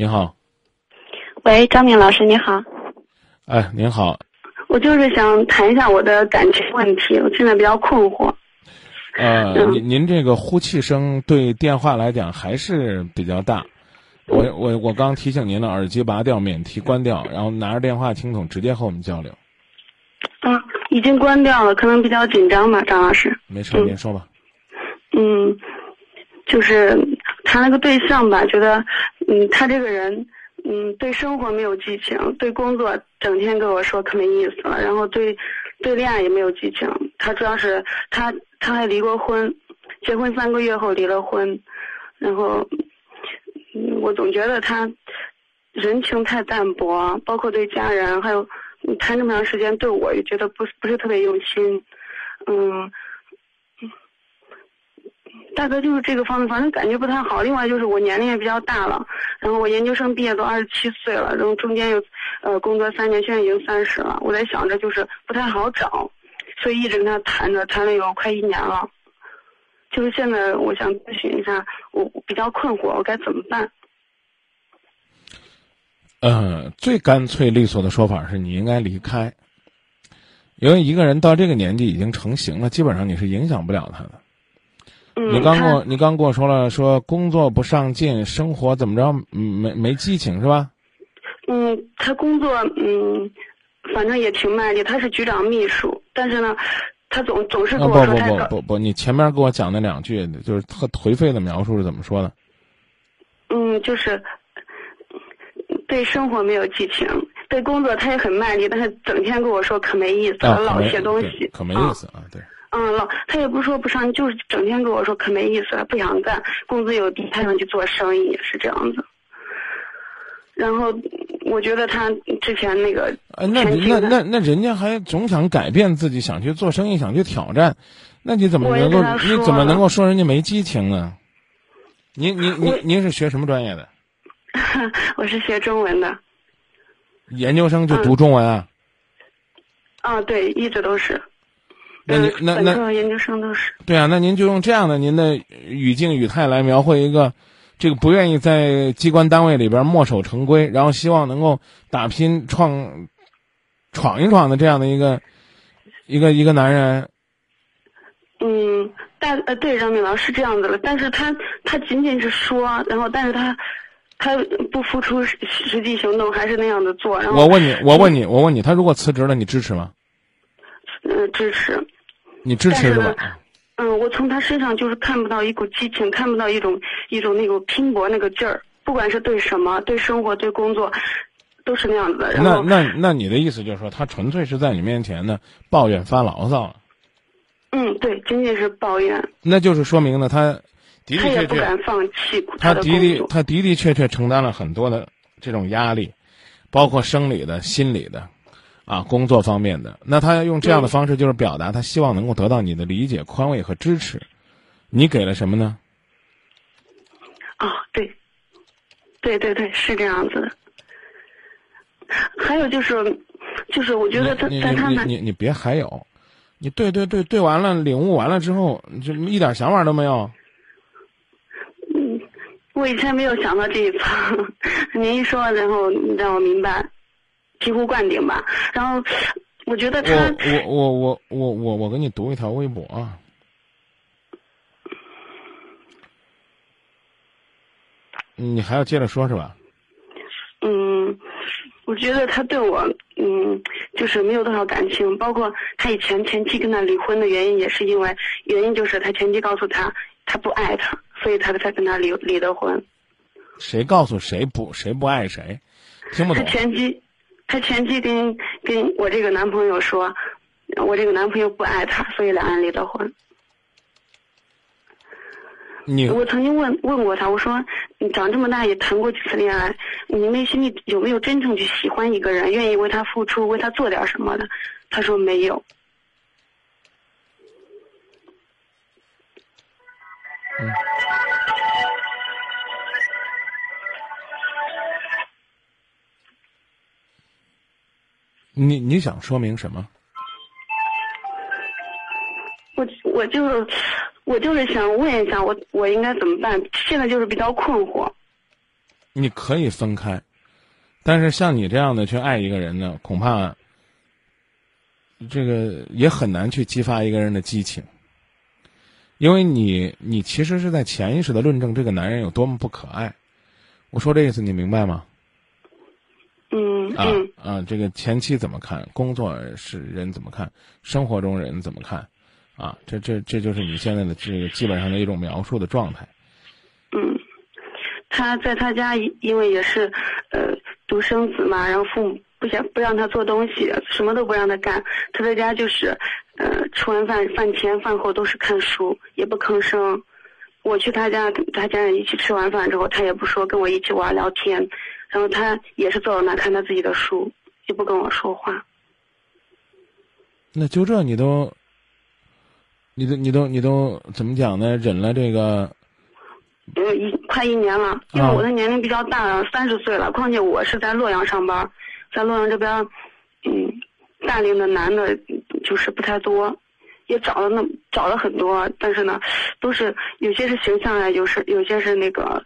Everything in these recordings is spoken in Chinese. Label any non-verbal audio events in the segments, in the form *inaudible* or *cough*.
你好，喂，张明老师，你好。哎，您好，我就是想谈一下我的感情问题，我现在比较困惑。呃，嗯您您这个呼气声对电话来讲还是比较大。我我我刚提醒您了，耳机拔掉，免提关掉，然后拿着电话听筒直接和我们交流。嗯，已经关掉了，可能比较紧张吧，张老师。没事，嗯您说吧。嗯，就是谈了个对象吧，觉得嗯，他这个人嗯，对生活没有激情，对工作整天跟我说可没意思了，然后对对恋爱也没有激情。他主要是他他还离过婚，结婚三个月后离了婚，然后嗯，我总觉得他人情太淡薄，包括对家人，还有谈这么长时间对我也觉得不是不是特别用心，嗯。大概就是这个方面，反正感觉不太好。另外就是我年龄也比较大了，然后我研究生毕业都二十七岁了，然后中间又呃工作三年，现在已经三十了。我在想着就是不太好找，所以一直跟他谈着，谈了有快一年了。就是现在我想咨询一下，我我比较困惑，我该怎么办？呃，最干脆利索的说法是你应该离开，因为一个人到这个年纪已经成型了，基本上你是影响不了他的。嗯，你刚跟我你刚跟我说了，说工作不上进，生活怎么着，嗯没没激情是吧？嗯，他工作嗯，反正也挺卖力，他是局长秘书，但是呢，他总总是跟我说不不不不，你前面给我讲那两句就是特颓废的描述是怎么说的？嗯，就是对生活没有激情，对工作他也很卖力，但是整天跟我说可没意思啊，了，老写东西，可没啊意思啊，对。嗯，老他也不是说不上，就是整天跟我说可没意思了，不想干，工资又低，他想去做生意，是这样子。然后我觉得他之前那个呃，那那那那人家还总想改变自己，想去做生意，想去挑战，那你怎么能够你怎么能够说人家没激情呢？您您您您是学什么专业的？*laughs* 我是学中文的，研究生就嗯读中文啊？啊，对，一直都是。那那那科研究生都是。对啊，那您就用这样的您的语境语态来描绘一个这个不愿意在机关单位里边墨守成规，然后希望能够打拼创闯一闯的这样的一个一个一个男人。嗯，但呃对，张敏老师是这样子了，但是他他仅仅是说，然后但是他他不付出实实际行动，还是那样的做，然后我问你，我问你，我问你，他如果辞职了，你支持吗？呃支持，你支持是吧？嗯，我从他身上就是看不到一股激情，看不到一种一种那种拼搏那个劲儿，不管是对什么，对生活，对工作，都是那样子的。然后，那那那你的意思就是说，他纯粹是在你面前呢抱怨发牢骚，嗯，对，仅仅是抱怨，那就是说明呢，他的的确确，不敢放弃他的的的。他的的确确承担了很多的这种压力，包括生理的、心理的，啊，工作方面的。那他要用这样的方式，就是表达他希望能够得到你的理解、宽慰和支持。你给了什么呢？啊，对，对对对，是这样子的。还有就是，就是我觉得他你在他们你你你你别还有，你对对对对完了，领悟完了之后，就一点想法都没有。嗯，我以前没有想到这一层，*laughs* 您一说，然后让我明白，醍醐灌顶吧。然后我觉得他，我我我我我我我给你读一条微博啊。你还要接着说是吧？嗯，我觉得他对我，嗯，就是没有多少感情。包括他以前前妻跟他离婚的原因，也是因为原因就是他前妻告诉他他不爱他，所以他才跟他离离的婚。谁告诉谁不谁不爱谁？听不他懂。前妻，他前妻跟跟我这个男朋友说，我这个男朋友不爱她，所以两人离的婚。你我曾经问问过他，我说你长这么大也谈过几次恋爱，你内心里有没有真正去喜欢一个人，愿意为他付出，为他做点什么的？他说没有。你你想说明什么？我我就是我就是想问一下，我我应该怎么办？现在就是比较困惑。你可以分开，但是像你这样的去爱一个人呢，恐怕这个也很难去激发一个人的激情，因为你你其实是在潜意识的论证这个男人有多么不可爱。我说这意思你明白吗？嗯啊嗯啊，这个前妻怎么看？工作是人怎么看？生活中人怎么看？啊，这这这就是你现在的这个基本上的一种描述的状态。嗯，他在他家因因为也是呃独生子嘛，然后父母不想不让他做东西，什么都不让他干。他在家就是呃吃完饭饭前饭后都是看书，也不吭声。我去他家他家人一起吃完饭之后，他也不说，跟我一起玩聊天，然后他也是坐在那看他自己的书，也不跟我说话。那就这你都，你都你都你都怎么讲呢？忍了这个，呃，一快一年了，因为啊我的年龄比较大了，三十岁了，况且我是在洛阳上班，在洛阳这边，嗯，大龄的男的就是不太多，也找了那找了很多，但是呢，都是有些是形象啊，有是有些是那个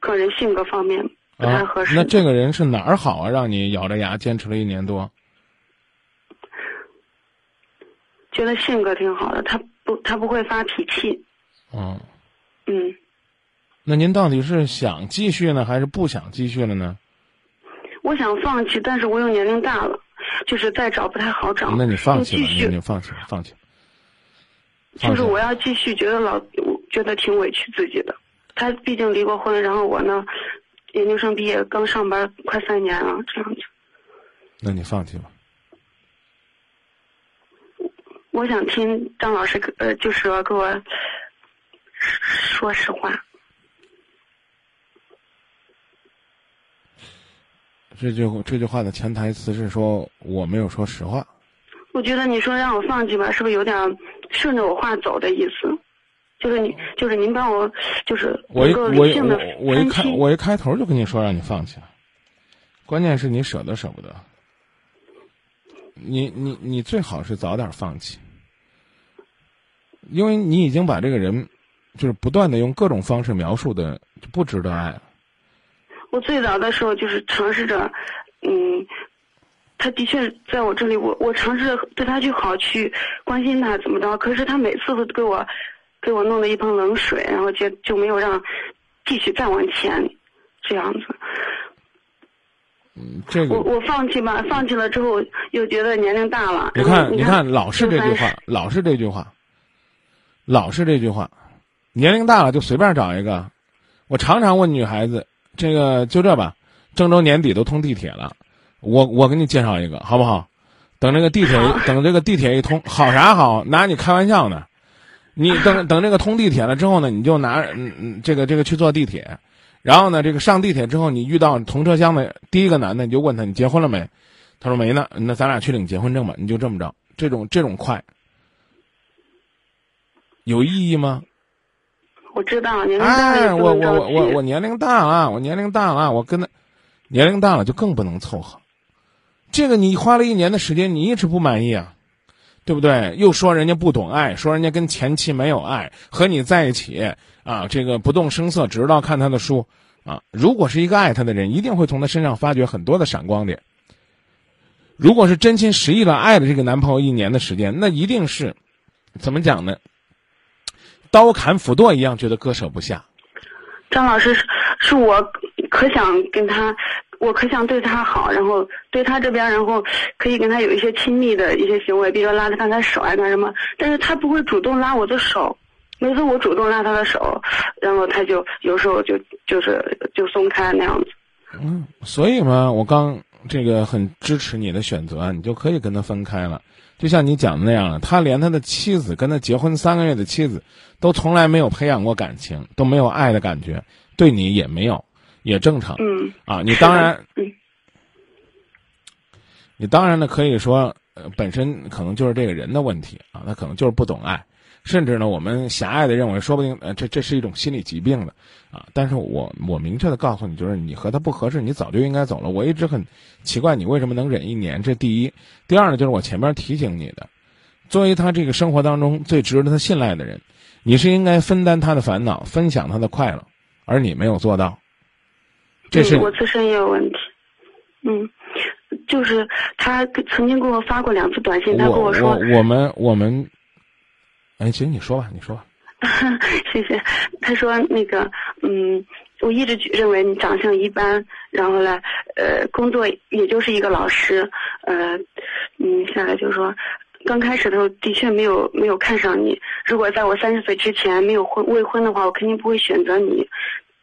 个人性格方面不太啊合，适。那这个人是哪儿好啊？让你咬着牙坚持了一年多。觉得性格挺好的，他不他不会发脾气，嗯，嗯，那您到底是想继续呢，还是不想继续了呢？我想放弃，但是我又年龄大了，就是再找不太好找。那你放弃吧，又继续你你放弃。放弃就是我要继续，觉得老我觉得挺委屈自己的。他毕竟离过婚，然后我呢，研究生毕业刚上班快三年了，这样子。那你放弃吧。我想听张老师呃，就是说给我说实话。这句这句话的潜台词是说我没有说实话。我觉得你说让我放弃吧，是不是有点顺着我话走的意思？就是你，就是您帮我，就是我一个我一开。我一开头就跟你说让你放弃了，关键是你舍得舍不得。你你你最好是早点放弃，因为你已经把这个人，就是不断的用各种方式描述的就不值得爱了。我最早的时候就是尝试着，嗯，他的确在我这里，我我尝试着对他去好，去关心他怎么着，可是他每次都给我给我弄了一盆冷水，然后就就没有让继续再往前这样子。嗯，这个我我放弃吧，放弃了之后又觉得年龄大了。你看，你你看，老是这句话，老是这句话，老是这句话，年龄大了就随便找一个。我常常问女孩子，这个就这吧，郑州年底都通地铁了，我我给你介绍一个，好不好？等这个地铁等这个地铁一通，好啥好？拿你开玩笑呢？你等等这个通地铁了之后呢，你就拿嗯嗯这个这个去坐地铁，然后呢，这个上地铁之后，你遇到同车厢的第一个男的，你就问他你结婚了没？他说没呢，那咱俩去领结婚证吧。你就这么着，这种这种快，有意义吗？我知道年龄大了我我。我我我年龄大了，我年龄大了，我跟他年龄大了就更不能凑合。这个你花了一年的时间，你一直不满意啊，对不对？又说人家不懂爱，说人家跟前妻没有爱，和你在一起啊，这个不动声色，只知道看他的书啊。如果是一个爱他的人，一定会从他身上发掘很多的闪光点。如果是真心实意的爱了这个男朋友一年的时间，那一定是怎么讲呢？刀砍斧剁一样，觉得割舍不下。张老师是是我可想跟他，我可想对他好，然后对他这边，然后可以跟他有一些亲密的一些行为，比如拉着他的手啊干什么，但是他不会主动拉我的手，每次我主动拉他的手，然后他就有时候就就是就松开那样子。嗯，所以嘛，我刚这个很支持你的选择，你就可以跟他分开了。就像你讲的那样，他连他的妻子跟他结婚三个月的妻子，都从来没有培养过感情，都没有爱的感觉，对你也没有，也正常。嗯，啊，你当然，嗯，你当然呢可以说，呃，本身可能就是这个人的问题啊，他可能就是不懂爱，甚至呢，我们狭隘的认为，说不定呃，这这是一种心理疾病的啊。但是我我明确的告诉你，就是你和他不合适，你早就应该走了。我一直很奇怪你为什么能忍一年，这第一。第二呢，就是我前面提醒你的，作为他这个生活当中最值得他信赖的人，你是应该分担他的烦恼，分享他的快乐，而你没有做到。这是嗯、我自身也有问题。嗯，就是他曾经给我发过两次短信，他跟我说，我我们我们，哎，行，你说吧，你说吧。*laughs* 谢谢。他说那个，嗯，我一直认为你长相一般，然后呢，呃，工作也就是一个老师，呃，嗯，下来就说，刚开始的时候的确没有没有看上你。如果在我三十岁之前没有婚未婚的话，我肯定不会选择你。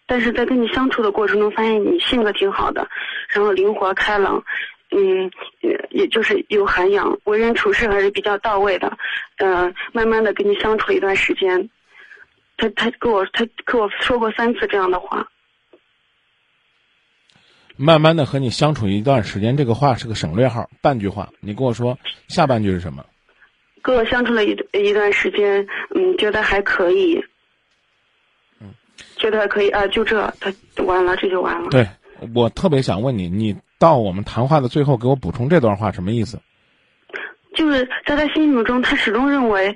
但是在跟你相处的过程中，发现你性格挺好的，然后灵活开朗，嗯，也也就是有涵养，为人处事还是比较到位的。呃，慢慢的跟你相处了一段时间，他他跟我他跟我说过三次这样的话。慢慢的和你相处一段时间，这个话是个省略号，半句话。你跟我说下半句是什么？跟我相处了一一段时间，嗯，觉得还可以。嗯，觉得还可以啊，就这，他完了，这就完了。对，我特别想问你，你到我们谈话的最后给我补充这段话什么意思？就是在他心目中，他始终认为，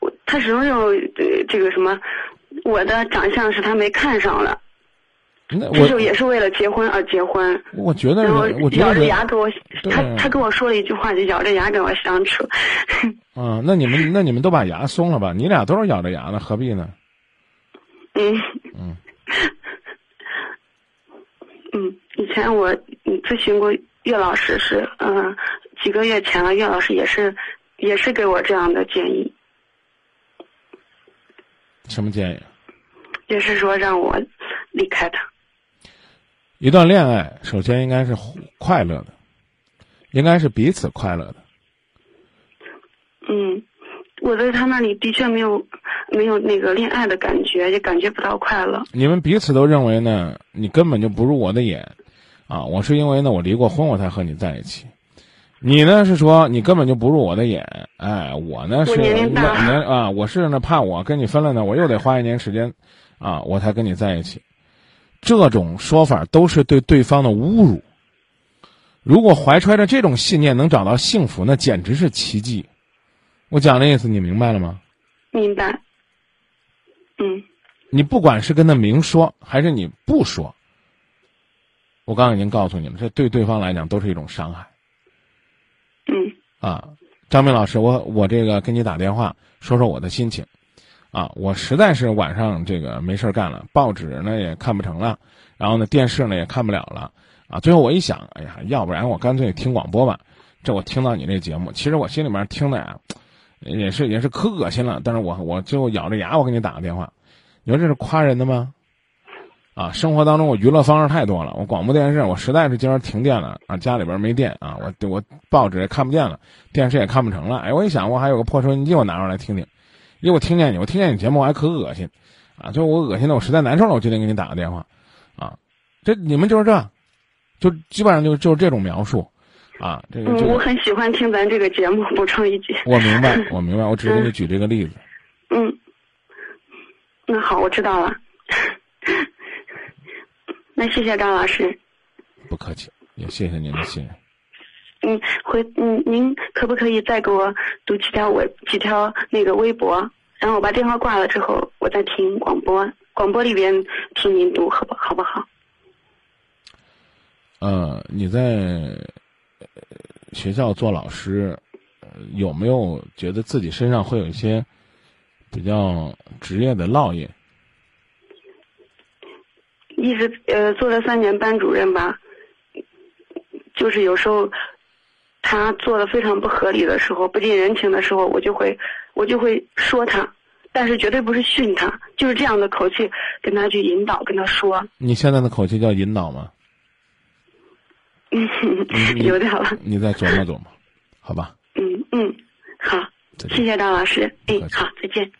我他始终认为呃这个什么，我的长相是他没看上了，那我就也是为了结婚而结婚。我觉得然后咬着牙给我，他他跟我说了一句话，就咬着牙跟我相处。啊，那你们那你们都把牙松了吧？你俩都是咬着牙呢，何必呢？嗯嗯 *laughs* 嗯，以前我嗯咨询过岳老师是，嗯、几个月前了，岳老师也是也是给我这样的建议，什么建议？也是说让我离开他。一段恋爱首先应该是快乐的，应该是彼此快乐的。嗯，我在他那里的确没有没有那个恋爱的感觉，也感觉不到快乐。你们彼此都认为呢，你根本就不入我的眼，啊，我是因为呢我离过婚我才和你在一起，你呢是说你根本就不入我的眼，哎，我呢是我年龄大啊，我是呢怕我跟你分了呢，我又得花一年时间，啊，我才跟你在一起，这种说法都是对对方的侮辱。如果怀揣着这种信念能找到幸福，那简直是奇迹。我讲的意思你明白了吗？明白？嗯你不管是跟他明说，还是你不说，我刚刚已经告诉你了，这对对方来讲都是一种伤害嗯啊。张明老师，我我这个给你打电话说说我的心情啊，我实在是晚上这个没事儿干了，报纸呢也看不成了，然后呢电视呢也看不了了啊。最后我一想，哎呀，要不然我干脆听广播吧。这我听到你这节目，其实我心里面听的呀，也是也是可恶心了，但是我我最后咬着牙我给你打个电话。你说这是夸人的吗？啊，生活当中我娱乐方式太多了，我广播电视我实在是今儿停电了啊，家里边没电啊，我我报纸也看不见了，电视也看不成了。哎，我一想我还有个破收音机，我拿出来听听，因为我听见你，我听见你节目我还可恶心，啊，就我恶心的我实在难受了，我决定给你打个电话，啊，这你们就是这，就基本上就就是这种描述，啊，这个嗯，这个我很喜欢听咱这个节目。补充一句，我明白，我明白，我只是给你举这个例子。嗯，那好，我知道了。*laughs* 那谢谢张老师。不客气，也谢谢您的信任。嗯，回嗯，您可不可以再给我读几条微几条那个微博？然后我把电话挂了之后，我再听广播，广播里边听您读，好不好不好？呃，你在呃学校做老师，呃有没有觉得自己身上会有一些比较职业的烙印？一直呃做了三年班主任吧，就是有时候他做的非常不合理的时候，不近人情的时候，我就会我就会说他，但是绝对不是训他，就是这样的口气跟他去引导，跟他说，你现在的口气叫引导吗？*laughs* 嗯，有点了，你再琢磨琢磨，好吧？嗯嗯，好，谢谢张老师，哎好，再见。